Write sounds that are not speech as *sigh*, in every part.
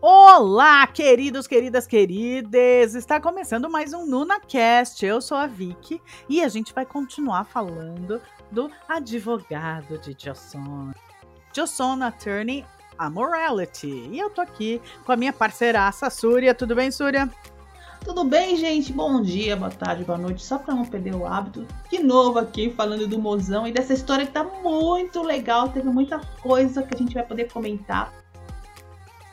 Olá, queridos, queridas, queridas! Está começando mais um NunaCast. Eu sou a Vicky e a gente vai continuar falando do advogado de Joson. Joson Attorney Amorality. E eu tô aqui com a minha parceiraça, Súria. Tudo bem, Súria? Tudo bem, gente? Bom dia, boa tarde, boa noite. Só para não perder o hábito, de novo aqui falando do mozão e dessa história que tá muito legal. Teve muita coisa que a gente vai poder comentar.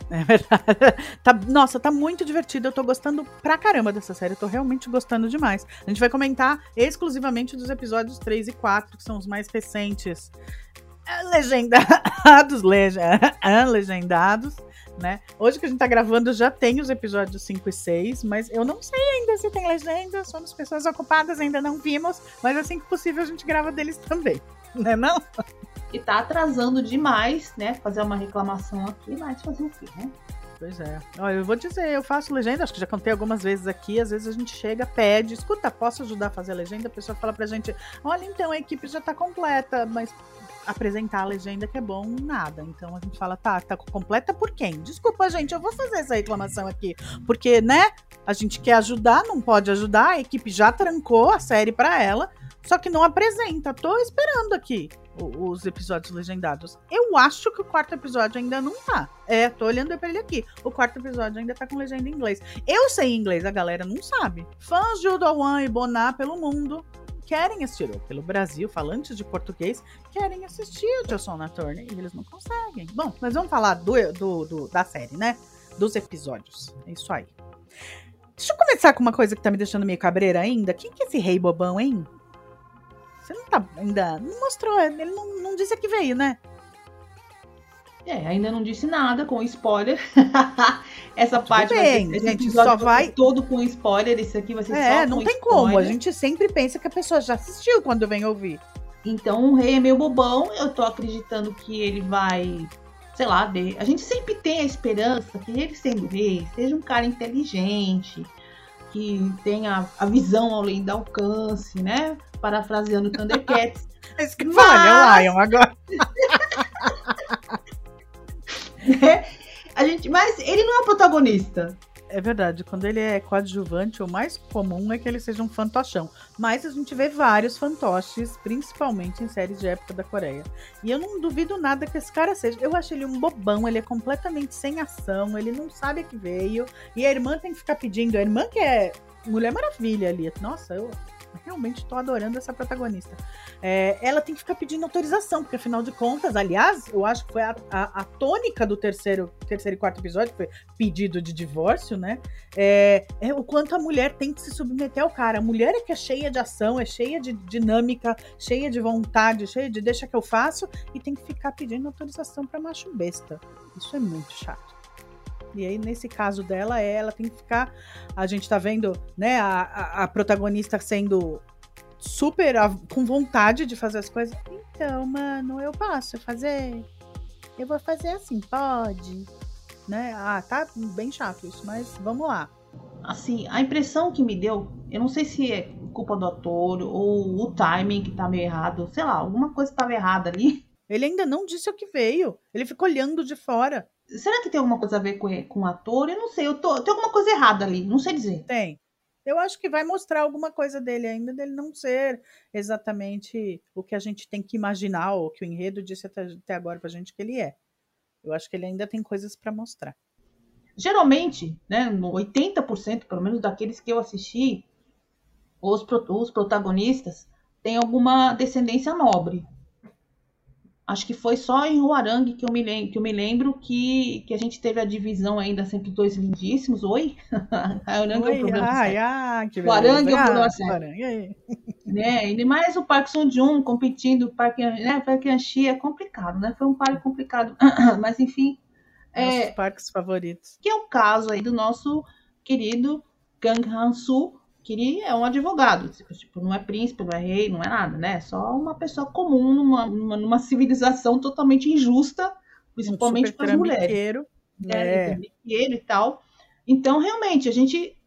É verdade. *laughs* Tá, nossa, tá muito divertido. Eu tô gostando pra caramba dessa série. Eu tô realmente gostando demais. A gente vai comentar exclusivamente dos episódios 3 e 4, que são os mais recentes. *laughs* *laughs* Legendados, legendados, né? Hoje que a gente tá gravando já tem os episódios 5 e 6, mas eu não sei ainda se tem legenda, somos pessoas ocupadas, ainda não vimos, mas assim que possível a gente grava deles também, *laughs* né não? E tá atrasando demais, né? Fazer uma reclamação aqui, mas fazer o quê, né? Pois é. Olha, eu vou dizer, eu faço legenda, acho que já contei algumas vezes aqui. Às vezes a gente chega, pede, escuta, posso ajudar a fazer a legenda? A pessoa fala pra gente: olha, então a equipe já tá completa, mas apresentar a legenda que é bom, nada. Então a gente fala, tá, tá completa por quem? Desculpa, gente, eu vou fazer essa reclamação aqui. Porque, né, a gente quer ajudar, não pode ajudar, a equipe já trancou a série pra ela, só que não apresenta. Tô esperando aqui os episódios legendados. Eu acho que o quarto episódio ainda não tá. É, tô olhando pra ele aqui. O quarto episódio ainda tá com legenda em inglês. Eu sei inglês, a galera não sabe. Fãs de Udowan e Bonar pelo mundo querem assistir, ou pelo Brasil, falantes de português, querem assistir o Johnson na Turner e eles não conseguem. Bom, mas vamos falar do, do, do, da série, né? Dos episódios. É isso aí. Deixa eu começar com uma coisa que tá me deixando meio cabreira ainda. Quem que é esse rei bobão, hein? Você não tá ainda. Não mostrou, ele não, não disse que veio, né? É, ainda não disse nada com spoiler. *laughs* Essa Tudo parte bem, vai ser, gente só vai todo com spoiler, esse aqui vai ser é, só não tem spoiler. como, a gente sempre pensa que a pessoa já assistiu quando vem ouvir. Então o rei é meio bobão, eu tô acreditando que ele vai, sei lá, de... a gente sempre tem a esperança que ele sendo rei, seja um cara inteligente, que tenha a visão além do alcance, né? Parafraseando Thundercats. *laughs* Que Mas... é o Lion agora. *laughs* né? *laughs* A gente, mas ele não é o protagonista. É verdade, quando ele é coadjuvante, o mais comum é que ele seja um fantochão. Mas a gente vê vários fantoches, principalmente em séries de época da Coreia. E eu não duvido nada que esse cara seja. Eu acho ele um bobão, ele é completamente sem ação, ele não sabe que veio. E a irmã tem que ficar pedindo. A irmã que é Mulher Maravilha ali. Nossa, eu realmente tô adorando essa protagonista. É, ela tem que ficar pedindo autorização, porque afinal de contas, aliás, eu acho que foi a, a, a tônica do terceiro, terceiro e quarto episódio, foi pedido de divórcio, né? É, é, o quanto a mulher tem que se submeter ao cara. A mulher é que é cheia de ação, é cheia de dinâmica, cheia de vontade, cheia de deixa que eu faço, e tem que ficar pedindo autorização para macho besta. Isso é muito chato. E aí, nesse caso dela, ela tem que ficar. A gente tá vendo, né, a, a, a protagonista sendo super a, com vontade de fazer as coisas. Então, mano, eu posso fazer. Eu vou fazer assim, pode. Né? Ah, tá bem chato isso, mas vamos lá. Assim, a impressão que me deu, eu não sei se é culpa do ator ou o timing que tá meio errado, sei lá, alguma coisa tava errada ali. Ele ainda não disse o que veio. Ele ficou olhando de fora. Será que tem alguma coisa a ver com, com o ator? Eu não sei, eu tô, tem alguma coisa errada ali, não sei dizer. Tem. Eu acho que vai mostrar alguma coisa dele ainda, dele não ser exatamente o que a gente tem que imaginar, ou que o enredo disse até, até agora pra gente que ele é. Eu acho que ele ainda tem coisas para mostrar. Geralmente, né, 80% pelo menos daqueles que eu assisti, os, os protagonistas têm alguma descendência nobre. Acho que foi só em Huarang que eu me lembro, que, eu me lembro que, que a gente teve a divisão ainda sempre dois lindíssimos. Oi? *laughs* Huarang é o problema. Ai, ai, que Huarang é o problema sério. Né? Ainda mais o Park Sung-joon competindo, o Park, né? Park An-chi é complicado, né? Foi um par complicado. *coughs* Mas enfim. Nossos é, parques favoritos. Que é o caso aí do nosso querido Kang Han-soo, que ele é um advogado, tipo, não é príncipe, não é rei, não é nada, né? É só uma pessoa comum numa, numa, numa civilização totalmente injusta, principalmente um para as mulheres. É, é. e tal. Então, realmente, a gente,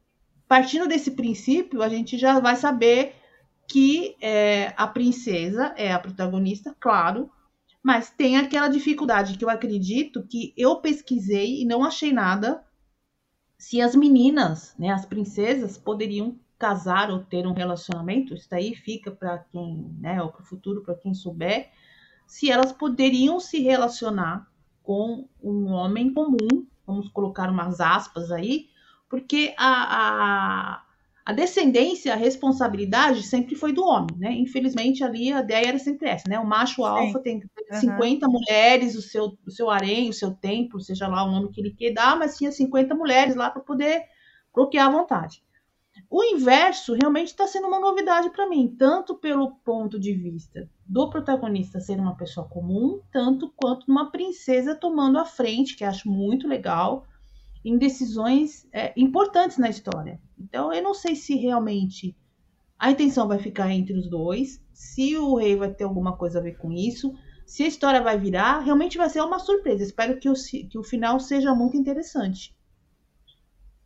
partindo desse princípio, a gente já vai saber que é, a princesa é a protagonista, claro, mas tem aquela dificuldade que eu acredito que eu pesquisei e não achei nada se as meninas, né, as princesas, poderiam casar ou ter um relacionamento. Isso daí fica para quem, né, ou para o futuro, para quem souber, se elas poderiam se relacionar com um homem comum, vamos colocar umas aspas aí, porque a, a, a descendência, a responsabilidade sempre foi do homem, né? Infelizmente ali a ideia era sempre essa, né? O macho alfa tem uhum. 50 mulheres, o seu, o seu harém, o seu templo, seja lá o nome que ele quer dar, mas tinha 50 mulheres lá para poder bloquear à vontade. O inverso realmente está sendo uma novidade para mim, tanto pelo ponto de vista do protagonista ser uma pessoa comum, tanto quanto uma princesa tomando a frente, que acho muito legal, em decisões é, importantes na história. Então, eu não sei se realmente a intenção vai ficar entre os dois, se o rei vai ter alguma coisa a ver com isso, se a história vai virar, realmente vai ser uma surpresa. Espero que o, que o final seja muito interessante.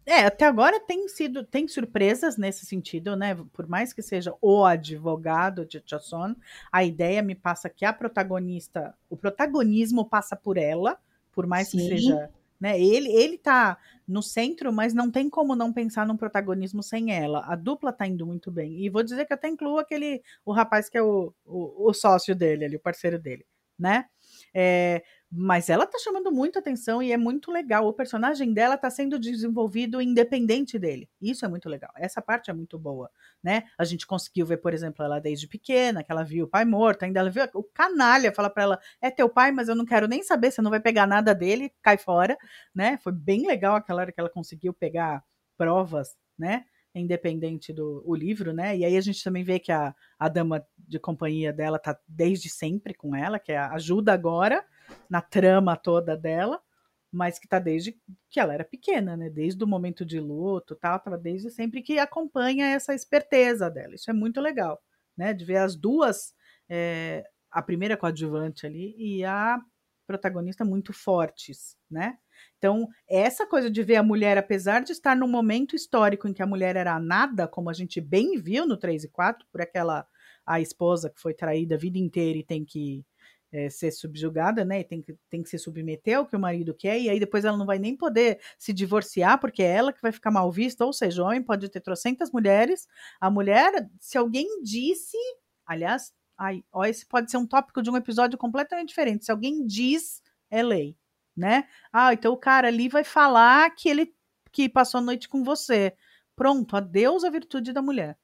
É, até agora tem sido, tem surpresas nesse sentido, né? Por mais que seja o advogado de Chasson, a ideia me passa que a protagonista, o protagonismo passa por ela, por mais Sim. que seja, né? Ele, ele tá no centro, mas não tem como não pensar num protagonismo sem ela. A dupla tá indo muito bem. E vou dizer que até incluo aquele, o rapaz que é o, o, o sócio dele, ali, o parceiro dele, né? É, mas ela tá chamando muito atenção e é muito legal. O personagem dela tá sendo desenvolvido independente dele. Isso é muito legal. Essa parte é muito boa, né? A gente conseguiu ver, por exemplo, ela desde pequena, que ela viu o pai morto, ainda ela viu o canalha fala para ela: "É teu pai, mas eu não quero nem saber, você não vai pegar nada dele, cai fora", né? Foi bem legal aquela hora que ela conseguiu pegar provas, né? independente do o livro, né? E aí a gente também vê que a, a dama de companhia dela tá desde sempre com ela, que é ajuda agora na trama toda dela, mas que tá desde que ela era pequena, né? Desde o momento de luto, tal, tava desde sempre que acompanha essa esperteza dela. Isso é muito legal, né? De ver as duas, é, a primeira coadjuvante ali e a protagonista muito fortes, né? Então, essa coisa de ver a mulher, apesar de estar num momento histórico em que a mulher era nada, como a gente bem viu no 3 e 4, por aquela a esposa que foi traída a vida inteira e tem que é, ser subjugada, né? E tem que, tem que se submeter ao que o marido quer, e aí depois ela não vai nem poder se divorciar, porque é ela que vai ficar mal vista, ou seja, o homem pode ter trocentas mulheres, a mulher, se alguém disse, aliás, ai, ó, esse pode ser um tópico de um episódio completamente diferente, se alguém diz, é lei né? Ah, então o cara ali vai falar que ele que passou a noite com você. Pronto, adeus a virtude da mulher.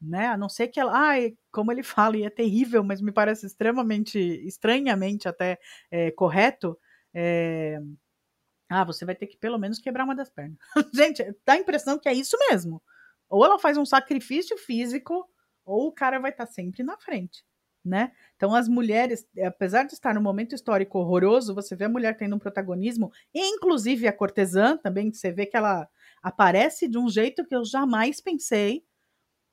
Né? A não ser que ela, ai, como ele *laughs* fala, e é terrível, mas me parece extremamente, estranhamente até é, correto. É... Ah, você vai ter que pelo menos quebrar uma das pernas. *laughs* Gente, dá a impressão que é isso mesmo. Ou ela faz um sacrifício físico, ou o cara vai estar tá sempre na frente né? Então as mulheres, apesar de estar num momento histórico horroroso, você vê a mulher tendo um protagonismo, inclusive a cortesã também, você vê que ela aparece de um jeito que eu jamais pensei.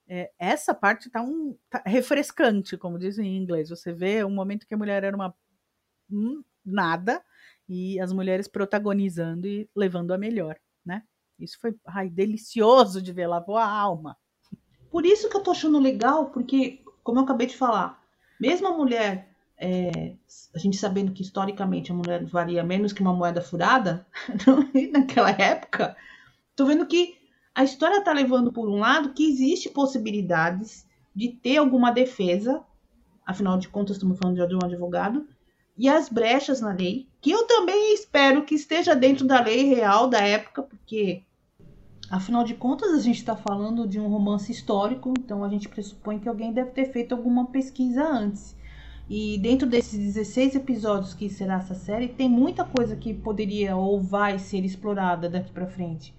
É, essa parte tá um tá refrescante, como dizem em inglês. Você vê um momento que a mulher era uma hum, nada e as mulheres protagonizando e levando a melhor, né? Isso foi ai, delicioso de ver, lavou a alma. Por isso que eu tô achando legal, porque, como eu acabei de falar, mesmo a mulher, é, a gente sabendo que historicamente a mulher valia menos que uma moeda furada, *laughs* naquela época, tô vendo que a história tá levando por um lado que existe possibilidades de ter alguma defesa, afinal de contas estamos falando de um advogado, e as brechas na lei, que eu também espero que esteja dentro da lei real da época, porque Afinal de contas, a gente está falando de um romance histórico, então a gente pressupõe que alguém deve ter feito alguma pesquisa antes. E dentro desses 16 episódios que será essa série, tem muita coisa que poderia ou vai ser explorada daqui para frente.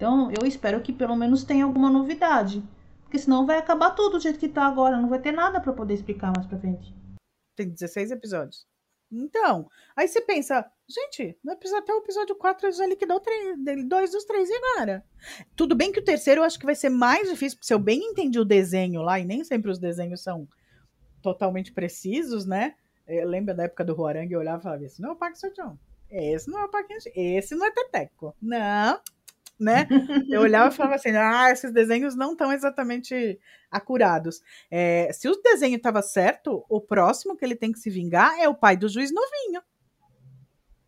Então, eu espero que pelo menos tenha alguma novidade, porque senão vai acabar tudo do jeito que está agora, não vai ter nada para poder explicar mais para frente. Tem 16 episódios. Então, aí você pensa, gente, no episódio, até o episódio 4 ele já liquidou três, dois dos três e agora? Tudo bem que o terceiro eu acho que vai ser mais difícil, porque se eu bem entendi o desenho lá, e nem sempre os desenhos são totalmente precisos, né? Eu lembro da época do Huarang, eu olhava e falava, esse não é o Park Seo Esse não é o Park Esse não é Teteco. Não, né? Eu olhava e falava assim: ah, esses desenhos não estão exatamente acurados. É, se o desenho estava certo, o próximo que ele tem que se vingar é o pai do juiz novinho.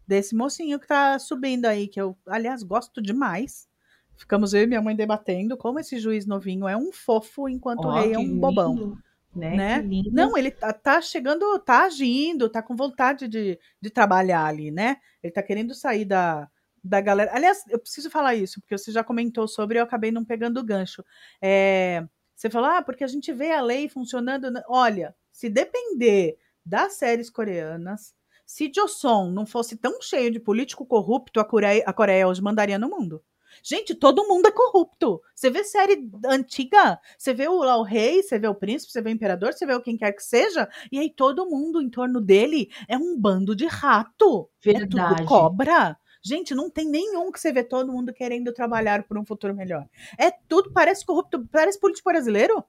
Desse mocinho que tá subindo aí, que eu, aliás, gosto demais. Ficamos eu e minha mãe debatendo como esse juiz novinho é um fofo, enquanto oh, o rei é um lindo. bobão. Né? né? Não, ele tá, tá, chegando, tá agindo, tá com vontade de, de trabalhar ali, né? Ele tá querendo sair da, da galera. Aliás, eu preciso falar isso, porque você já comentou sobre e eu acabei não pegando o gancho. É, você falou, ah, porque a gente vê a lei funcionando. Olha, se depender das séries coreanas, se Joseon não fosse tão cheio de político corrupto, a Coreia, a Coreia hoje mandaria no mundo. Gente, todo mundo é corrupto. Você vê série antiga, você vê o, lá, o rei, você vê o príncipe, você vê o imperador, você vê o quem quer que seja, e aí todo mundo em torno dele é um bando de rato. Verdade. É tudo cobra. Gente, não tem nenhum que você vê todo mundo querendo trabalhar por um futuro melhor. É tudo, parece corrupto, parece político brasileiro.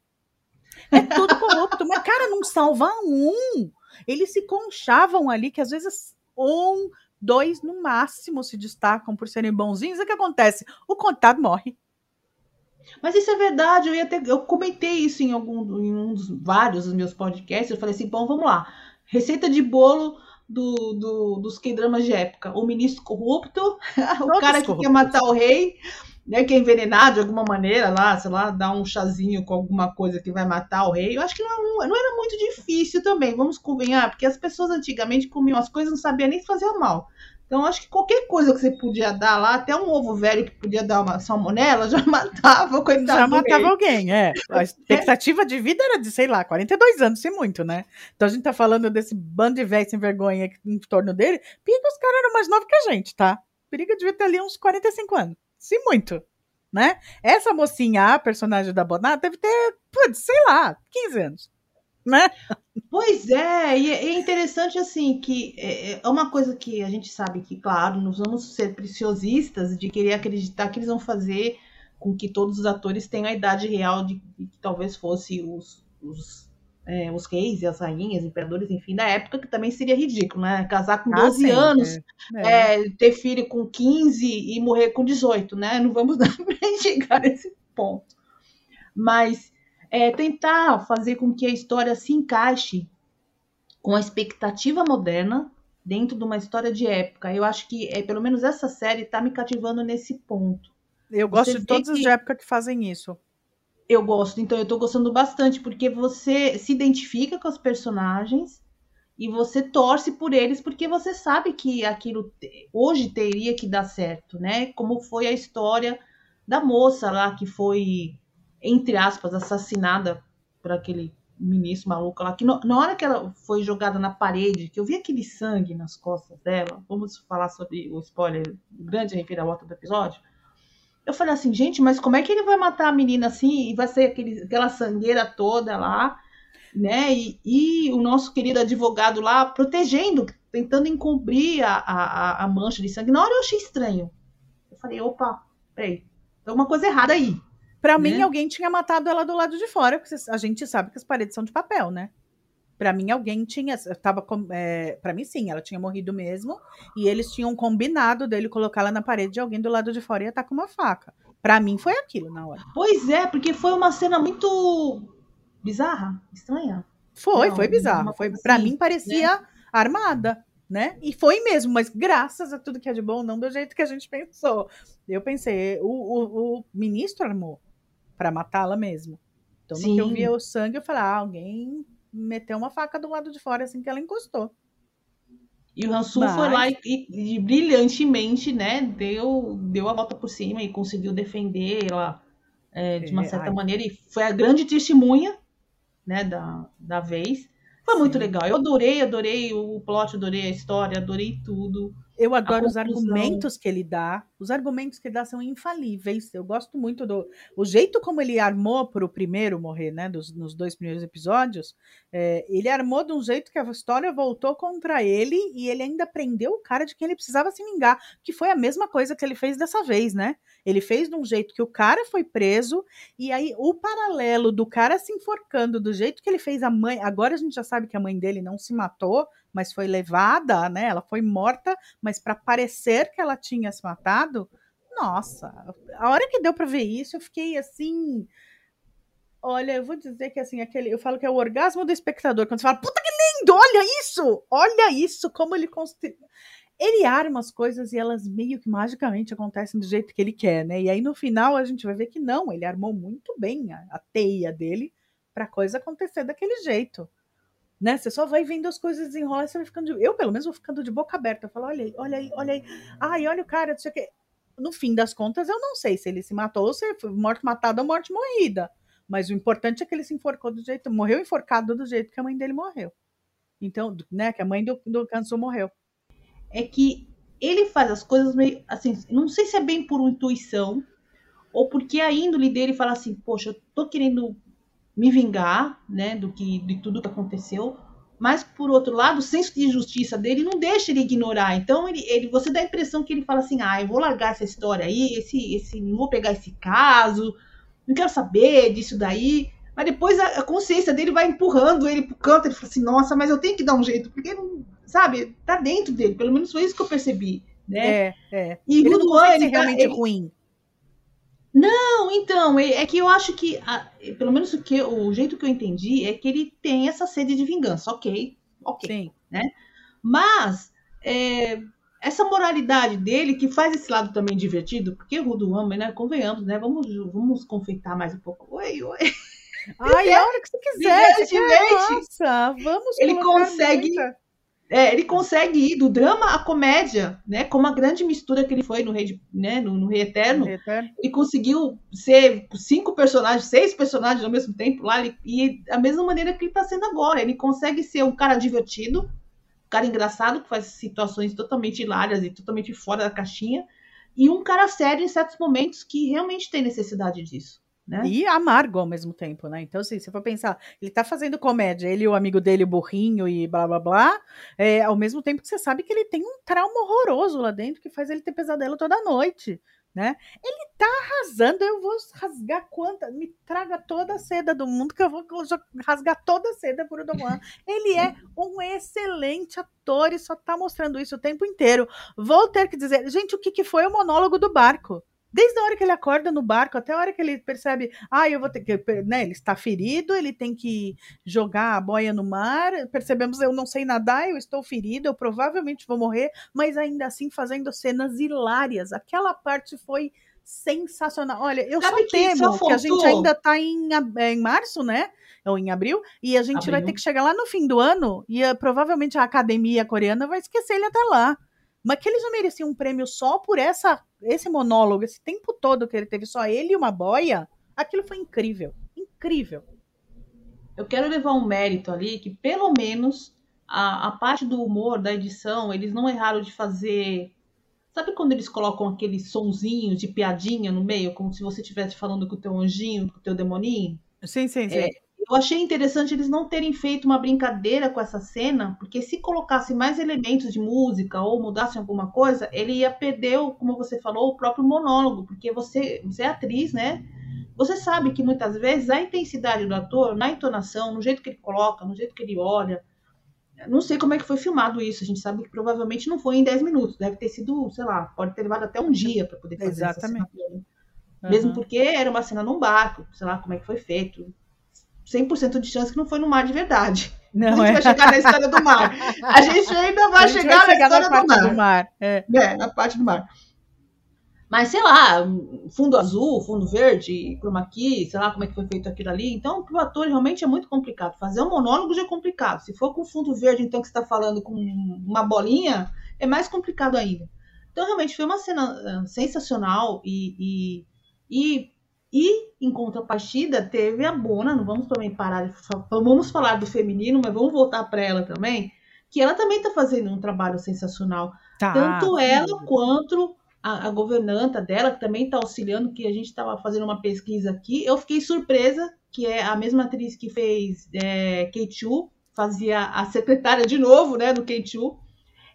É tudo corrupto, mas, cara, não salva um. Eles se conchavam ali, que às vezes um, dois no máximo se destacam por serem bonzinhos. O que acontece? O contado morre. Mas isso é verdade, eu, ia ter, eu comentei isso em algum em um dos vários dos meus podcasts. Eu falei assim: bom, vamos lá. Receita de bolo do, do, dos K-dramas de época. O ministro corrupto, *laughs* o cara que quer matar o rei, né, que é envenenado de alguma maneira lá, sei lá, dá um chazinho com alguma coisa que vai matar o rei. Eu acho que não, não era muito difícil também, vamos convenhar, porque as pessoas antigamente comiam as coisas não sabiam nem fazer mal. Então, acho que qualquer coisa que você podia dar lá, até um ovo velho que podia dar uma salmonela, *laughs* já matava o coitado. Já matava alguém, é. A expectativa de vida era de, sei lá, 42 anos, se muito, né? Então a gente tá falando desse bando de velho sem vergonha em torno dele. Periga, os caras eram mais novos que a gente, tá? Periga devia ter ali uns 45 anos. Se muito. Né? Essa mocinha, a personagem da Bonata, deve ter, putz, sei lá, 15 anos né? Pois é, e é interessante assim que é, é uma coisa que a gente sabe que, claro, nós vamos ser preciosistas de querer acreditar que eles vão fazer com que todos os atores tenham a idade real de, de que talvez fosse os, os, é, os reis e as rainhas, imperadores, enfim, da época, que também seria ridículo, né? Casar com 12 ah, anos, é. É, ter filho com 15 e morrer com 18, né? Não vamos *laughs* dar pra chegar nesse ponto. Mas é tentar fazer com que a história se encaixe com a expectativa moderna dentro de uma história de época. Eu acho que é pelo menos essa série está me cativando nesse ponto. Eu gosto você de todas as de época que fazem isso. Eu gosto, então eu estou gostando bastante porque você se identifica com os personagens e você torce por eles porque você sabe que aquilo hoje teria que dar certo, né? Como foi a história da moça lá que foi entre aspas, assassinada por aquele ministro maluco lá, que no, na hora que ela foi jogada na parede, que eu vi aquele sangue nas costas dela, vamos falar sobre o spoiler, grande reviravolta do episódio, eu falei assim, gente, mas como é que ele vai matar a menina assim e vai ser aquele, aquela sangueira toda lá, né? E, e, o nosso querido advogado lá protegendo, tentando encobrir a, a, a mancha de sangue. Na hora eu achei estranho. Eu falei, opa, peraí, tem uma coisa errada aí. Para né? mim, alguém tinha matado ela do lado de fora, porque a gente sabe que as paredes são de papel, né? Para mim, alguém tinha. Tava, é, para mim, sim, ela tinha morrido mesmo. E eles tinham combinado dele colocar ela na parede de alguém do lado de fora e estar com uma faca. Para mim, foi aquilo na hora. Pois é, porque foi uma cena muito bizarra, estranha. Foi, Não, foi bizarro. Foi, para assim, mim, parecia né? armada né? E foi mesmo, mas graças a tudo que é de bom, não do jeito que a gente pensou. Eu pensei, o, o, o ministro armou para matá-la mesmo. Então, Sim. no que eu via o sangue, eu falei, ah, alguém meteu uma faca do lado de fora assim que ela encostou. E o Hansu Mas... foi lá e, e, e, brilhantemente, né, deu, deu a volta por cima e conseguiu defender ela é, de uma é, certa ai. maneira. E foi a grande testemunha, né, da, da vez. Foi Sim. muito legal. Eu adorei, adorei o plot, adorei a história, adorei tudo. Eu adoro os argumentos que ele dá. Os argumentos que ele dá são infalíveis. Eu gosto muito do o jeito como ele armou para o primeiro morrer, né? Dos, nos dois primeiros episódios. É, ele armou de um jeito que a história voltou contra ele e ele ainda prendeu o cara de quem ele precisava se vingar. Que foi a mesma coisa que ele fez dessa vez, né? Ele fez de um jeito que o cara foi preso e aí o paralelo do cara se enforcando do jeito que ele fez a mãe. Agora a gente já sabe que a mãe dele não se matou mas foi levada, né? Ela foi morta, mas para parecer que ela tinha se matado, Nossa, a hora que deu para ver isso, eu fiquei assim. Olha, eu vou dizer que assim, aquele, eu falo que é o orgasmo do espectador, quando você fala, puta que lindo, olha isso! Olha isso, como ele construiu. Ele arma as coisas e elas meio que magicamente acontecem do jeito que ele quer, né? E aí no final a gente vai ver que não, ele armou muito bem a, a teia dele pra coisa acontecer daquele jeito. Né? Você só vai vendo as coisas desenrolar você vai ficando. De... Eu, pelo menos, vou ficando de boca aberta. Eu falo, olha aí, olha aí, olha aí. Ai, olha o cara, não sei o quê. No fim das contas, eu não sei se ele se matou ou se foi morte matada ou morte morrida. Mas o importante é que ele se enforcou do jeito. Morreu enforcado do jeito que a mãe dele morreu. Então, né? Que a mãe do, do morreu. É que ele faz as coisas meio assim. Não sei se é bem por intuição ou porque a índole dele fala assim: Poxa, eu tô querendo me vingar, né, do que de tudo que aconteceu, mas por outro lado, o senso de justiça dele não deixa ele ignorar. Então ele, ele você dá a impressão que ele fala assim: "Ah, eu vou largar essa história aí, esse esse não vou pegar esse caso, não quero saber disso daí". Mas depois a, a consciência dele vai empurrando ele pro canto, ele fala assim: "Nossa, mas eu tenho que dar um jeito", porque não, sabe, tá dentro dele, pelo menos foi isso que eu percebi, né? É, é. E ele Rudo não ele, é realmente ele, ruim. Não, então, é é que eu acho que, a- pelo menos o, que, o jeito que eu entendi é que ele tem essa sede de vingança, ok, ok. Sim. Mas é, essa moralidade dele que faz esse lado também divertido, porque o Rudo ama, né? Convenhamos, né? Vamos, vamos confeitar mais um pouco. Oi, oi. Ai, a hora que você quiser. Diverte. Nossa, vamos Ele consegue- muita. É, ele consegue ir do drama à comédia, né? Como a grande mistura que ele foi no Rei, de- né? no, no Rei Eterno. Eterno. ele conseguiu ser cinco personagens, seis personagens ao mesmo tempo lá, ele- e da mesma maneira que ele está sendo agora. Ele consegue ser um cara divertido, um cara engraçado, que faz situações totalmente hilárias e totalmente fora da caixinha, e um cara sério em certos momentos que realmente tem necessidade disso. Né? E amargo ao mesmo tempo, né? Então, assim, se for pensar, ele tá fazendo comédia, ele e o amigo dele, o burrinho e blá blá blá, é, ao mesmo tempo que você sabe que ele tem um trauma horroroso lá dentro que faz ele ter pesadelo toda noite, né? Ele tá arrasando, eu vou rasgar quanta, me traga toda a seda do mundo que eu vou rasgar toda a seda por Udowan. Ele é um excelente ator e só tá mostrando isso o tempo inteiro. Vou ter que dizer, gente, o que, que foi o monólogo do barco? Desde a hora que ele acorda no barco até a hora que ele percebe, ah, eu vou ter que, né, ele está ferido, ele tem que jogar a boia no mar. Percebemos, eu não sei nadar, eu estou ferido, eu provavelmente vou morrer, mas ainda assim fazendo cenas hilárias. Aquela parte foi sensacional. Olha, eu Sabe só que temo só que a gente ainda está em, é, em março, né? Ou em abril, e a gente vai Abril. ter que chegar lá no fim do ano e eh, provavelmente a academia coreana vai esquecer ele até lá. Mas que ele já merecia um prêmio só por essa, esse monólogo, esse tempo todo que ele teve só ele e uma boia, aquilo foi incrível. Incrível. eu quero levar um mérito ali que pelo menos a, a parte do humor da edição eles não erraram de fazer sabe quando eles colocam aqueles sonzinhos de piadinha no meio como se você estivesse falando com o teu anjinho com o teu demoninho Sim, sim, sim. É, eu achei interessante eles não terem feito uma brincadeira com essa cena, porque se colocasse mais elementos de música ou mudasse alguma coisa, ele ia perder, como você falou, o próprio monólogo, porque você, você é atriz, né? Você sabe que muitas vezes a intensidade do ator, na entonação, no jeito que ele coloca, no jeito que ele olha, não sei como é que foi filmado isso. A gente sabe que provavelmente não foi em 10 minutos, deve ter sido, sei lá, pode ter levado até um dia para poder fazer Exatamente. essa cena. toda. Mesmo Aham. porque era uma cena num barco, sei lá como é que foi feito. 100% de chance que não foi no mar de verdade. *laughs* Não, a gente é. vai chegar na história do mar. A gente ainda vai gente chegar, vai chegar na na história parte do mar. do mar. É. É, na parte do mar. Mas sei lá, fundo azul, fundo verde, chroma key, sei lá como é que foi feito aquilo ali. Então, pro ator realmente é muito complicado. Fazer um monólogo já é complicado. Se for com fundo verde, então que você está falando com uma bolinha, é mais complicado ainda. Então, realmente foi uma cena ah, sensacional e, e, e, e, em contrapartida, teve a Bona. Não vamos também parar vamos falar do feminino, mas vamos voltar para ela também, que ela também está fazendo um trabalho sensacional Tá. tanto ela quanto a, a governanta dela, que também está auxiliando, que a gente estava fazendo uma pesquisa aqui. Eu fiquei surpresa que é a mesma atriz que fez é, Keichu, fazia a secretária de novo, né, do Keichu.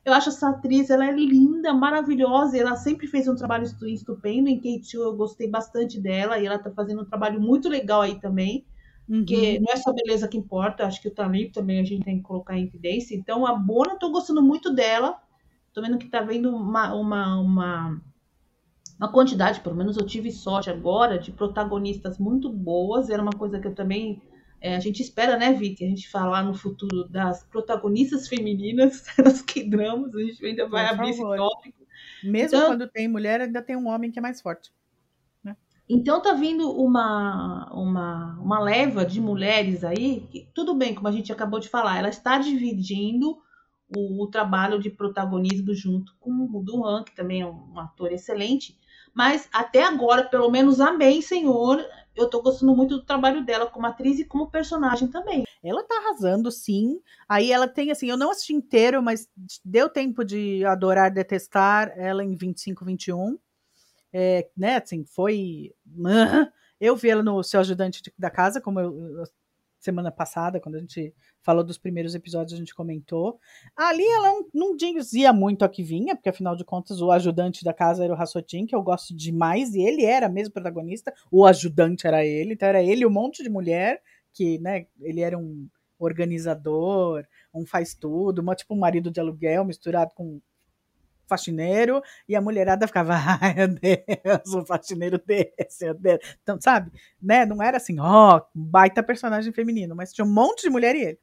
Eu acho essa atriz, ela é linda, maravilhosa, e ela sempre fez um trabalho estu- estupendo em Keichu, eu gostei bastante dela, e ela está fazendo um trabalho muito legal aí também Uhum. porque não é só beleza que importa, acho que o talento também a gente tem que colocar em evidência. Então, a Bona, eu tô gostando muito dela. Tô vendo que tá vendo uma, uma, uma, uma quantidade, pelo menos eu tive sorte agora, de protagonistas muito boas. Era uma coisa que eu também. É, a gente espera, né, Vicky, a gente falar no futuro das protagonistas femininas *laughs* das que dramas, a gente ainda vai Por abrir favor. esse tópico. Mesmo então, quando tem mulher, ainda tem um homem que é mais forte. Né? Então tá vindo uma, uma, uma leva de mulheres aí, que, tudo bem, como a gente acabou de falar, ela está dividindo o, o trabalho de protagonismo junto com o Duran, que também é um ator excelente, mas até agora, pelo menos amém, Senhor. Eu tô gostando muito do trabalho dela como atriz e como personagem também. Ela tá arrasando, sim. Aí ela tem, assim, eu não assisti inteiro, mas deu tempo de adorar, detestar ela em 25, 21. É, né, assim, foi. *laughs* Eu vi ela no Seu Ajudante da Casa, como eu, semana passada, quando a gente falou dos primeiros episódios, a gente comentou. Ali ela não, dizia muito a que vinha, porque afinal de contas o ajudante da casa era o Rassotin, que eu gosto demais, e ele era mesmo protagonista, o ajudante era ele, então era ele um monte de mulher, que, né, ele era um organizador, um faz tudo, uma, tipo um marido de aluguel misturado com faxineiro, e a mulherada ficava, *laughs* ai meu Deus, o faxineiro desse, meu Deus. Então, sabe, né, não era assim, ó, oh, baita personagem feminino, mas tinha um monte de mulher e ele.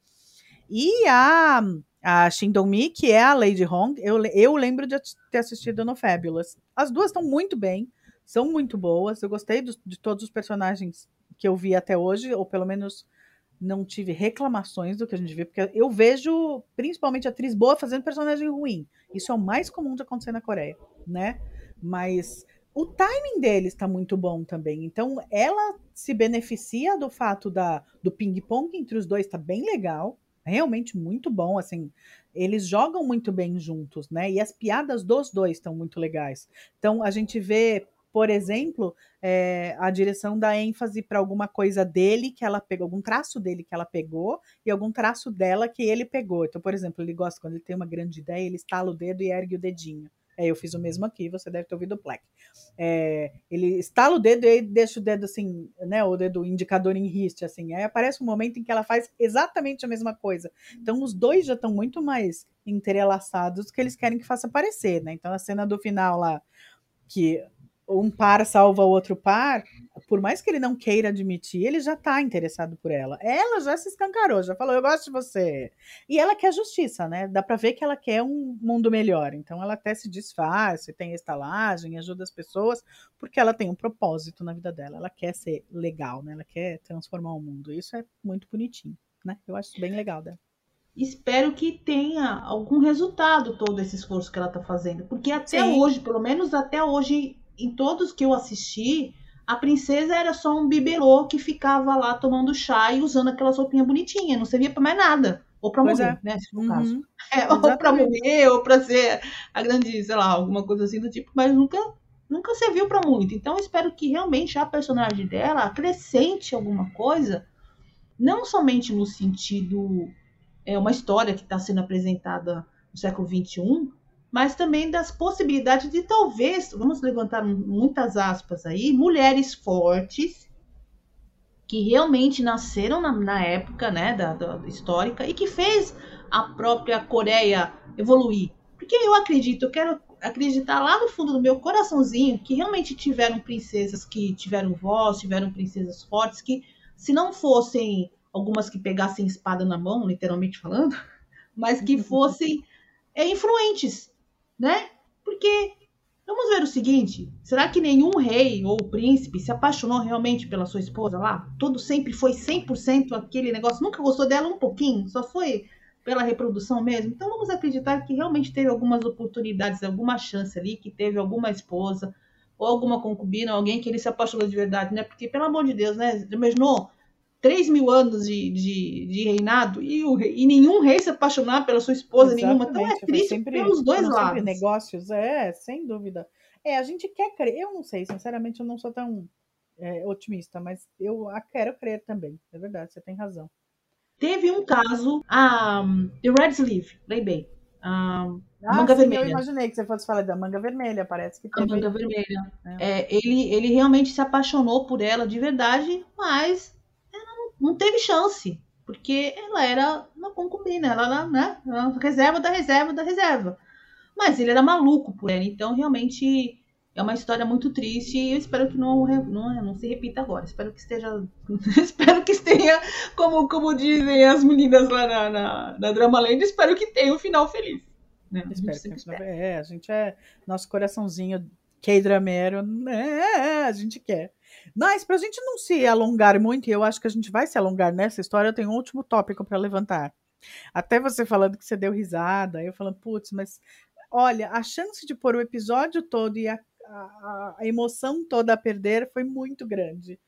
E a, a Shindong-mi, que é a Lady Hong, eu, eu lembro de ter assistido no Fabulous. As duas estão muito bem, são muito boas, eu gostei do, de todos os personagens que eu vi até hoje, ou pelo menos não tive reclamações do que a gente vê, porque eu vejo principalmente atriz boa fazendo personagem ruim. Isso é o mais comum de acontecer na Coreia, né? Mas o timing deles está muito bom também. Então ela se beneficia do fato da, do ping-pong entre os dois, tá bem legal. Realmente muito bom, assim, eles jogam muito bem juntos, né? E as piadas dos dois estão muito legais. Então a gente vê por exemplo, é, a direção dá ênfase para alguma coisa dele que ela pegou, algum traço dele que ela pegou e algum traço dela que ele pegou. Então, por exemplo, ele gosta, quando ele tem uma grande ideia, ele estala o dedo e ergue o dedinho. É, eu fiz o mesmo aqui, você deve ter ouvido o Black. É, ele estala o dedo e deixa o dedo assim, né? O dedo indicador em riste, assim. Aí aparece um momento em que ela faz exatamente a mesma coisa. Então os dois já estão muito mais entrelaçados do que eles querem que faça aparecer, né? Então a cena do final lá, que um par salva o outro par, por mais que ele não queira admitir, ele já está interessado por ela. Ela já se escancarou, já falou: Eu gosto de você. E ela quer justiça, né? Dá para ver que ela quer um mundo melhor. Então ela até se disfarça, tem estalagem, ajuda as pessoas, porque ela tem um propósito na vida dela. Ela quer ser legal, né? Ela quer transformar o mundo. Isso é muito bonitinho, né? Eu acho bem legal dela espero que tenha algum resultado todo esse esforço que ela está fazendo. Porque até Sim. hoje, pelo menos até hoje, em todos que eu assisti, a princesa era só um bibelô que ficava lá tomando chá e usando aquela roupinha bonitinha, não servia para mais nada. Ou para morrer, é. né? Se for o uhum. caso. É, ou para morrer, ou para ser a grande, sei lá, alguma coisa assim do tipo, mas nunca, nunca serviu para muito. Então, espero que realmente a personagem dela acrescente alguma coisa, não somente no sentido. É uma história que está sendo apresentada no século XXI, mas também das possibilidades de talvez, vamos levantar muitas aspas aí, mulheres fortes que realmente nasceram na, na época né, da, da, histórica e que fez a própria Coreia evoluir. Porque eu acredito, eu quero acreditar lá no fundo do meu coraçãozinho que realmente tiveram princesas que tiveram voz, tiveram princesas fortes, que se não fossem algumas que pegassem espada na mão, literalmente falando, *laughs* mas que fossem é, influentes né? Porque vamos ver o seguinte: será que nenhum rei ou príncipe se apaixonou realmente pela sua esposa lá? Tudo sempre foi 100% aquele negócio, nunca gostou dela um pouquinho, só foi pela reprodução mesmo. Então vamos acreditar que realmente teve algumas oportunidades, alguma chance ali, que teve alguma esposa ou alguma concubina, alguém que ele se apaixonou de verdade, né? Porque, pelo amor de Deus, né? Imaginou 3 mil anos de, de, de reinado e, o, e nenhum rei se apaixonar pela sua esposa Exatamente, nenhuma. Então é triste sempre, pelos dois lados. negócios, é, sem dúvida. É, a gente quer crer. Eu não sei, sinceramente, eu não sou tão é, otimista, mas eu quero crer também. É verdade, você tem razão. Teve um caso, a um, The Red Sleeve, lembrei. Um, ah, manga sim, vermelha. Eu imaginei que você fosse falar da manga vermelha, parece que teve. A manga vermelha. É. É, ele, ele realmente se apaixonou por ela de verdade, mas não teve chance, porque ela era uma concubina, ela era né, reserva da reserva da reserva. Mas ele era maluco por ela, então realmente É uma história muito triste e eu espero que não, não, não se repita agora. Espero que esteja. *laughs* espero que tenha, como, como dizem as meninas lá na, na, na Drama Land, espero que tenha um final feliz. Né? Espero que é, a gente é. Nosso coraçãozinho K-Drameiro, é, a gente quer. Mas pra gente não se alongar muito, e eu acho que a gente vai se alongar nessa história, eu tenho um último tópico para levantar. Até você falando que você deu risada, eu falando, putz, mas olha, a chance de pôr o episódio todo e a a, a emoção toda a perder foi muito grande.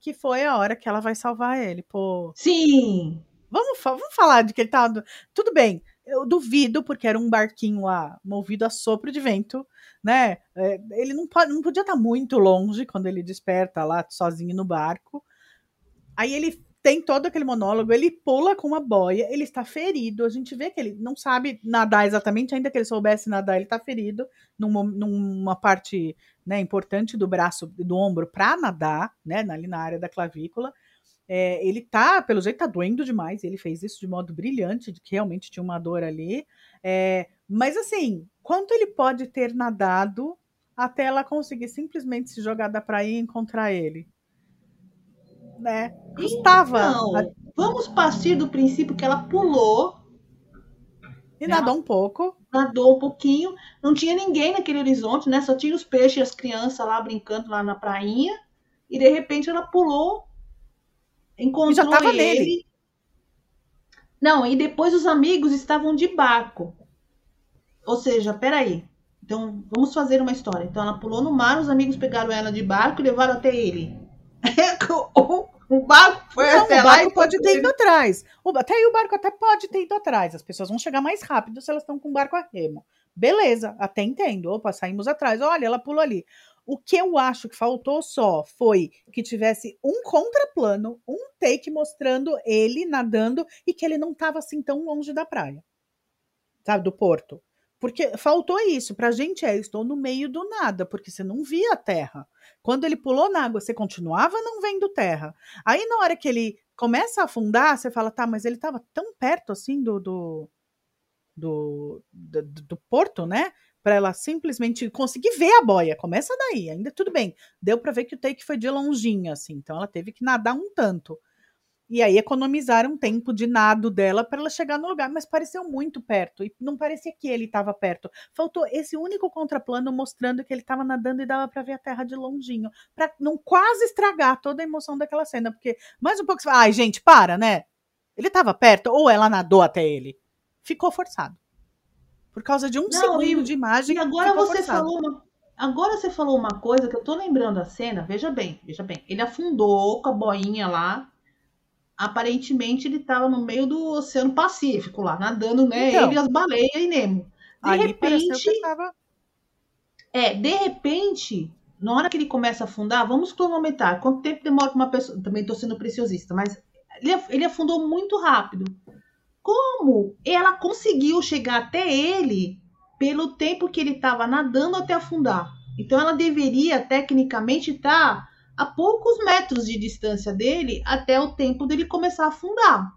Que foi a hora que ela vai salvar ele, pô. Sim! Vamos, vamos falar de que ele tá. Tudo bem, eu duvido, porque era um barquinho lá movido a sopro de vento, né? É, ele não, pode, não podia estar muito longe quando ele desperta lá sozinho no barco. Aí ele tem todo aquele monólogo, ele pula com uma boia, ele está ferido, a gente vê que ele não sabe nadar exatamente, ainda que ele soubesse nadar, ele está ferido numa, numa parte né, importante do braço, do ombro para nadar, né, ali na área da clavícula. É, ele tá, pelo jeito, tá doendo demais, ele fez isso de modo brilhante, de que realmente tinha uma dor ali. É, mas assim, quanto ele pode ter nadado até ela conseguir simplesmente se jogar da praia e encontrar ele? né? Custava. Então, vamos partir do princípio que ela pulou. E né? nadou um pouco. Nadou um pouquinho. Não tinha ninguém naquele horizonte, né? Só tinha os peixes e as crianças lá brincando lá na prainha. E de repente ela pulou, encontrou e já tava ele. Nele. Não, e depois os amigos estavam de barco. Ou seja, peraí. Então, vamos fazer uma história. Então, ela pulou no mar, os amigos pegaram ela de barco e levaram até ele. *laughs* o barco foi não, até o barco lá pode ter ido atrás. O, até aí o barco até pode ter ido atrás. As pessoas vão chegar mais rápido se elas estão com o barco a remo. Beleza, até entendo. Opa, saímos atrás. Olha, ela pulou ali. O que eu acho que faltou só foi que tivesse um contraplano, um take mostrando ele nadando e que ele não estava assim tão longe da praia. Sabe, do porto. Porque faltou isso. Pra gente é, estou no meio do nada, porque você não via a terra. Quando ele pulou na água, você continuava não vendo terra. Aí na hora que ele começa a afundar, você fala, tá, mas ele estava tão perto assim do do, do, do, do porto, né? Para ela simplesmente conseguir ver a boia. Começa daí, ainda tudo bem. Deu para ver que o take foi de longinho, assim. Então ela teve que nadar um tanto. E aí economizaram tempo de nado dela para ela chegar no lugar, mas pareceu muito perto e não parecia que ele estava perto. Faltou esse único contraplano mostrando que ele estava nadando e dava para ver a terra de longinho, para não quase estragar toda a emoção daquela cena, porque mais um pouco você fala, ai gente, para, né? Ele estava perto ou ela nadou até ele. Ficou forçado. Por causa de um não, segundo e, de imagem. E agora você forçado. falou uma, agora você falou uma coisa que eu tô lembrando a cena, veja bem, veja bem. Ele afundou com a boinha lá, aparentemente ele estava no meio do Oceano Pacífico lá, nadando, né? Então, ele, as baleias e Nemo. De repente. Tava... É, de repente, na hora que ele começa a afundar, vamos cronometrar. Quanto tempo demora para uma pessoa. Também estou sendo preciosista, mas ele, ele afundou muito rápido. Como ela conseguiu chegar até ele pelo tempo que ele estava nadando até afundar? Então ela deveria, tecnicamente, estar. Tá a poucos metros de distância dele até o tempo dele começar a afundar.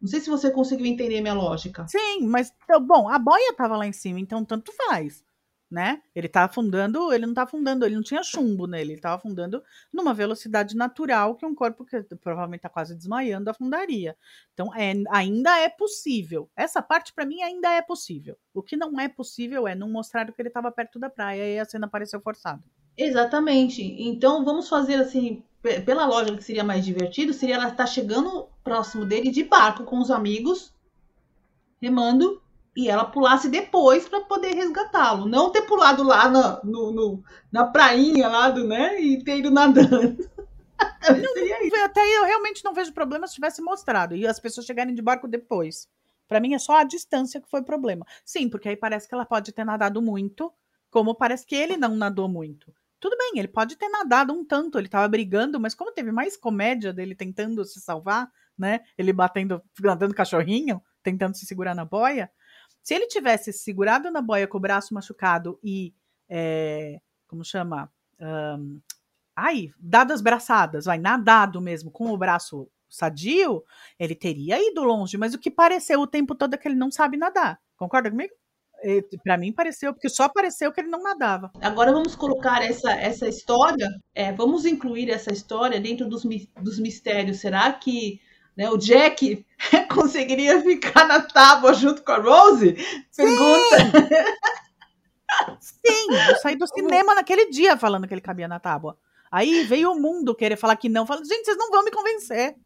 Não sei se você conseguiu entender minha lógica. Sim, mas bom, a boia estava lá em cima, então tanto faz, né? Ele tá afundando, ele não tá afundando, ele não tinha chumbo nele, ele tava afundando numa velocidade natural que um corpo que provavelmente tá quase desmaiando afundaria. Então, é, ainda é possível. Essa parte para mim ainda é possível. O que não é possível é não mostrar que ele estava perto da praia e a cena pareceu forçada. Exatamente. Então vamos fazer assim, pela lógica que seria mais divertido, seria ela estar chegando próximo dele de barco com os amigos, remando, e ela pulasse depois para poder resgatá-lo. Não ter pulado lá na, no, no, na prainha lá do, né? E ter ido nadando. *laughs* Não, até eu realmente não vejo problema se tivesse mostrado e as pessoas chegarem de barco depois. Para mim é só a distância que foi problema. Sim, porque aí parece que ela pode ter nadado muito, como parece que ele não nadou muito. Tudo bem, ele pode ter nadado um tanto, ele tava brigando, mas como teve mais comédia dele tentando se salvar, né? Ele batendo, nadando cachorrinho, tentando se segurar na boia. Se ele tivesse segurado na boia com o braço machucado e, é, como chama? Um, ai, dado as braçadas, vai, nadado mesmo, com o braço sadio, ele teria ido longe, mas o que pareceu o tempo todo é que ele não sabe nadar. Concorda comigo? Para mim pareceu, porque só pareceu que ele não nadava. Agora vamos colocar essa, essa história, é, vamos incluir essa história dentro dos, dos mistérios. Será que né, o Jack *laughs* conseguiria ficar na tábua junto com a Rose? Pergunta. Sim, eu saí do cinema naquele dia falando que ele cabia na tábua. Aí veio o mundo querer falar que não. Falando, gente, vocês não vão me convencer.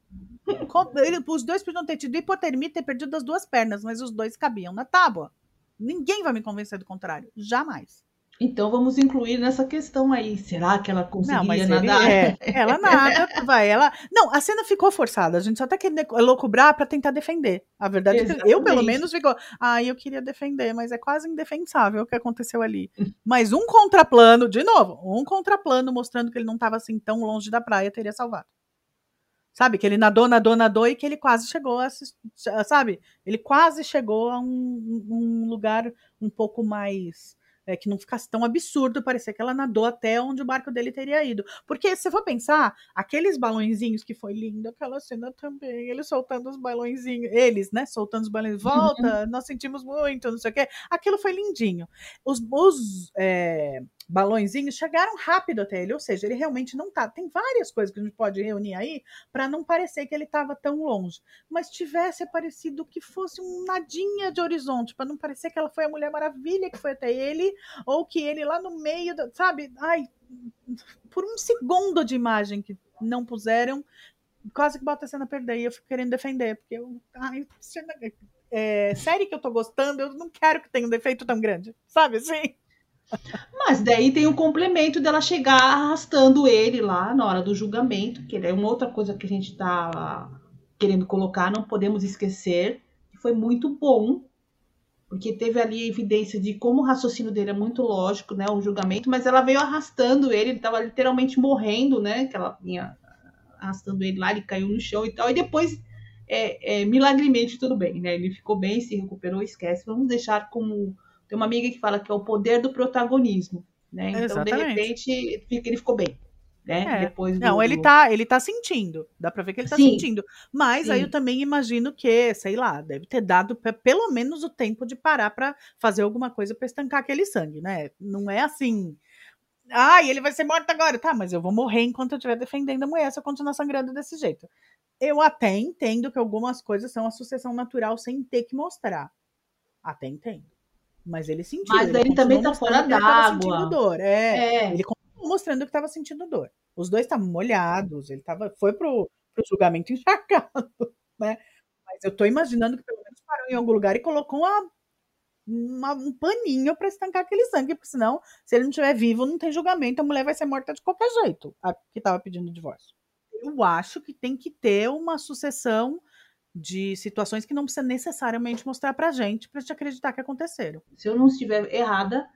Os dois podiam ter tido hipotermia e ter perdido as duas pernas, mas os dois cabiam na tábua. Ninguém vai me convencer do contrário. Jamais. Então vamos incluir nessa questão aí. Será que ela conseguiria não, nadar? É, ela *laughs* nada, vai, ela. Não, a cena ficou forçada. A gente só tá querendo loucubrar para tentar defender. A verdade Exatamente. é que eu, pelo menos, ficou. Ah, eu queria defender, mas é quase indefensável o que aconteceu ali. Mas um contraplano, de novo, um contraplano mostrando que ele não estava assim tão longe da praia teria salvado. Sabe? Que ele nadou, nadou, nadou e que ele quase chegou a. Sabe? Ele quase chegou a um, um lugar um pouco mais é, que não ficasse tão absurdo parecer que ela nadou até onde o barco dele teria ido. Porque se for pensar, aqueles balãozinhos que foi lindo, aquela cena também, eles soltando os balãozinhos, eles, né, soltando os balões, volta, nós sentimos muito, não sei o quê, aquilo foi lindinho. Os, os é, balõezinhos chegaram rápido até ele, ou seja, ele realmente não tá. Tem várias coisas que a gente pode reunir aí para não parecer que ele estava tão longe, mas tivesse parecido que fosse um nadinha de horizonte, para não parecer que ela foi a Mulher Maravilha que foi até ele, ou que ele lá no meio, do, sabe? Ai, por um segundo de imagem que não puseram, quase que bota a cena perder e eu fico querendo defender, porque eu, ai, cena, é, série que eu tô gostando, eu não quero que tenha um defeito tão grande, sabe assim? Mas daí tem o complemento dela chegar arrastando ele lá na hora do julgamento, que é uma outra coisa que a gente tá querendo colocar, não podemos esquecer, que foi muito bom, porque teve ali a evidência de como o raciocínio dele é muito lógico, né, o julgamento, mas ela veio arrastando ele, ele tava literalmente morrendo, né, que ela vinha arrastando ele lá, ele caiu no chão e tal, e depois é, é, milagremente tudo bem, né, ele ficou bem, se recuperou, esquece, vamos deixar como tem uma amiga que fala que é o poder do protagonismo, né? Então, Exatamente. de repente, ele ficou bem. Né? É. Depois do... Não, ele tá, ele tá sentindo. Dá pra ver que ele tá Sim. sentindo. Mas Sim. aí eu também imagino que, sei lá, deve ter dado pelo menos o tempo de parar para fazer alguma coisa para estancar aquele sangue, né? Não é assim. Ai, ele vai ser morto agora. Tá, mas eu vou morrer enquanto eu estiver defendendo a mulher se eu continuar sangrando desse jeito. Eu até entendo que algumas coisas são a sucessão natural sem ter que mostrar. Até entendo. Mas ele sentiu. Mas ele, ele também tá fora d'água. dor. É, é. Ele continuou mostrando que estava sentindo dor. Os dois estavam molhados, ele tava, foi pro, pro julgamento *laughs* encharcado, né? Mas eu tô imaginando que pelo menos parou em algum lugar e colocou uma, uma um paninho para estancar aquele sangue, porque senão, se ele não estiver vivo, não tem julgamento, a mulher vai ser morta de qualquer jeito, a que tava pedindo divórcio. Eu acho que tem que ter uma sucessão de situações que não precisa necessariamente mostrar pra gente pra gente acreditar que aconteceram. Se eu não estiver errada,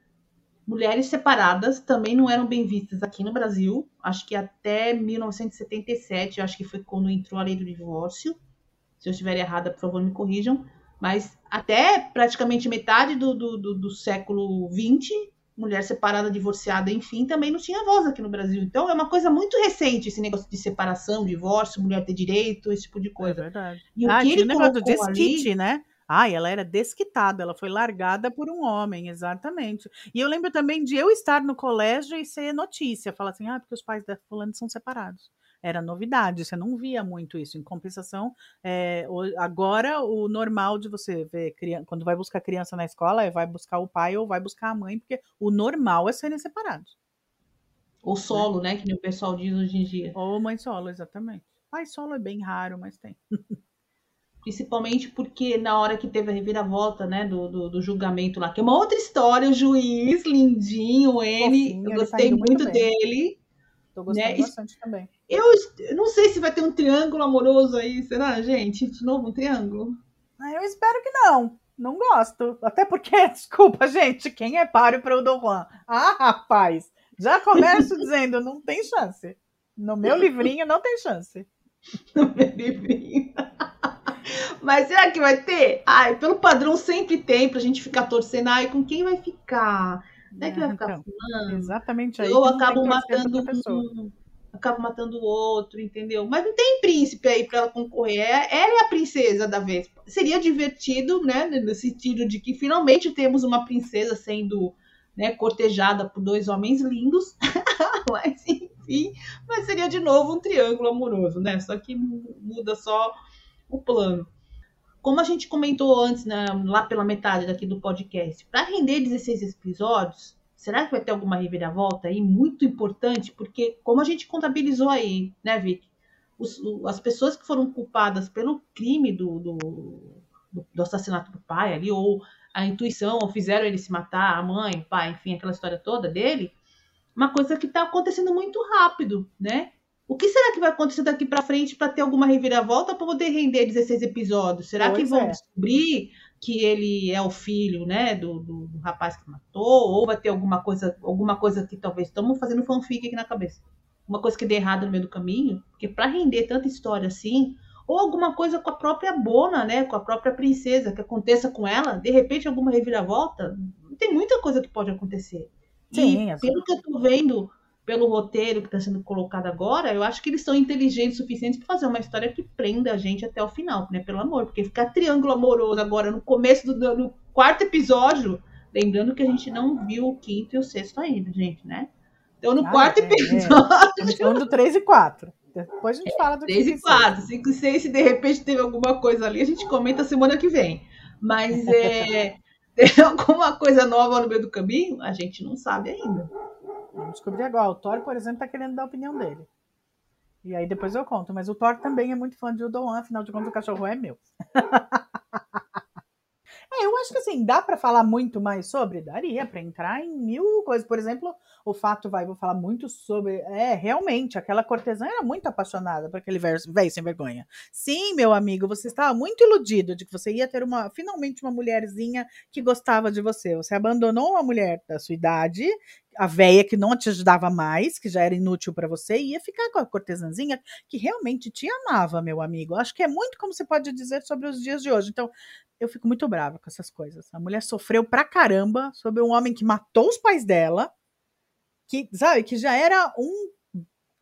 mulheres separadas também não eram bem vistas aqui no Brasil. Acho que até 1977, acho que foi quando entrou a lei do divórcio. Se eu estiver errada, por favor, me corrijam. Mas até praticamente metade do, do, do, do século XX, mulher separada, divorciada, enfim, também não tinha voz aqui no Brasil. Então é uma coisa muito recente esse negócio de separação, divórcio, mulher ter direito, esse tipo de coisa. É verdade. E o ah, que ele o negócio do desquite, ali... né? Ah, ela era desquitada, ela foi largada por um homem, exatamente. E eu lembro também de eu estar no colégio e ser notícia, falar assim, ah, porque os pais da fulano são separados era novidade, você não via muito isso. Em compensação, é, agora o normal de você ver quando vai buscar criança na escola é vai buscar o pai ou vai buscar a mãe, porque o normal é serem separados. Ou né? solo, né? né? Que o pessoal diz hoje em dia. Ou mãe solo, exatamente. Pai solo é bem raro, mas tem. *laughs* Principalmente porque na hora que teve a reviravolta, né, do, do, do julgamento lá, que é uma outra história, o juiz, lindinho, ele, Fofinho, eu gostei muito, muito dele. Tô gostando né? bastante também. Eu, eu não sei se vai ter um triângulo amoroso aí, será, gente? De novo um triângulo? Ah, eu espero que não. Não gosto. Até porque, *laughs* desculpa, gente, quem é páreo para o Dom Juan? Ah, rapaz, já começo *laughs* dizendo, não tem chance. No meu livrinho não tem chance. No meu livrinho. *laughs* Mas será que vai ter? Ai, pelo padrão sempre tem pra gente ficar torcendo. Ai, com quem vai ficar? Não é que vai ficar então, Exatamente aí. Eu acabo matando um, acaba matando o outro, entendeu? Mas não tem príncipe aí para ela concorrer. É, ela é a princesa da vez. Seria divertido, né? No sentido de que finalmente temos uma princesa sendo né, cortejada por dois homens lindos. *laughs* mas enfim, mas seria de novo um triângulo amoroso, né? Só que muda só o plano. Como a gente comentou antes, né, lá pela metade daqui do podcast, para render 16 episódios, será que vai ter alguma reviravolta aí muito importante? Porque, como a gente contabilizou aí, né, Vic? Os, as pessoas que foram culpadas pelo crime do, do, do, do assassinato do pai ali, ou a intuição, ou fizeram ele se matar, a mãe, o pai, enfim, aquela história toda dele, uma coisa que está acontecendo muito rápido, né? O que será que vai acontecer daqui para frente para ter alguma reviravolta para poder render 16 episódios? Será pois que vão é. descobrir que ele é o filho, né, do, do, do, rapaz que matou? Ou vai ter alguma coisa, alguma coisa que talvez estamos fazendo fanfic aqui na cabeça? Uma coisa que dê errado no meio do caminho? Porque para render tanta história assim, ou alguma coisa com a própria Bona, né, com a própria princesa, que aconteça com ela, de repente alguma reviravolta, tem muita coisa que pode acontecer. Sim, e pelo que eu tô vendo pelo roteiro que está sendo colocado agora, eu acho que eles são inteligentes o suficiente para fazer uma história que prenda a gente até o final, né? Pelo amor, porque ficar triângulo amoroso agora no começo do no quarto episódio, lembrando que a gente não viu o quinto e o sexto ainda, gente, né? Então no ah, quarto é, episódio. É. do 3 e 4. Depois a gente é, fala do 3 e 4, 5 e 6, se de repente teve alguma coisa ali, a gente comenta semana que vem. Mas é. Tem *laughs* alguma coisa nova no meio do caminho? A gente não sabe ainda. Vamos descobrir agora. O Thor, por exemplo, tá querendo dar a opinião dele. E aí depois eu conto. Mas o Thor também é muito fã de Udoan, afinal de contas o cachorro é meu. *laughs* é, eu acho que assim, dá para falar muito mais sobre? Daria para entrar em mil coisas. Por exemplo, o fato, vai, vou falar muito sobre. É, realmente, aquela cortesã era muito apaixonada por aquele velho sem vergonha. Sim, meu amigo, você estava muito iludido de que você ia ter uma finalmente uma mulherzinha que gostava de você. Você abandonou uma mulher da sua idade, a véia que não te ajudava mais, que já era inútil para você, e ia ficar com a cortesãzinha que realmente te amava, meu amigo. Acho que é muito como você pode dizer sobre os dias de hoje. Então, eu fico muito brava com essas coisas. A mulher sofreu pra caramba sobre um homem que matou os pais dela que, sabe, que já era um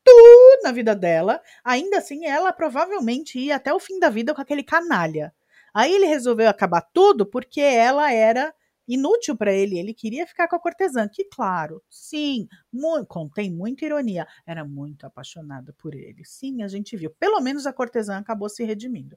tudo na vida dela, ainda assim ela provavelmente ia até o fim da vida com aquele canalha. Aí ele resolveu acabar tudo porque ela era inútil para ele, ele queria ficar com a cortesã, que claro, sim, muito, contém muita ironia, era muito apaixonada por ele. Sim, a gente viu. Pelo menos a cortesã acabou se redimindo.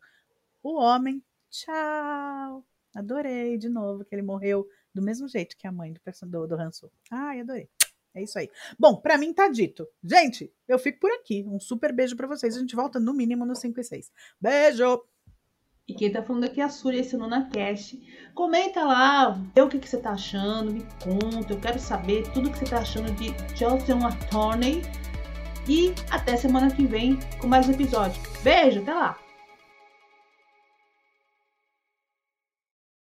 O homem, tchau. Adorei de novo que ele morreu do mesmo jeito que a mãe do, do, do Hansu. Ai, adorei. É isso aí. Bom, para mim tá dito. Gente, eu fico por aqui. Um super beijo para vocês. A gente volta no mínimo no 5 e 6. Beijo! E quem tá falando aqui é a Surya, esse Nuna Cast. Comenta lá, vê o que, que você tá achando, me conta. Eu quero saber tudo que você tá achando de Johnson Attorney. E até semana que vem com mais um episódio. Beijo, até lá!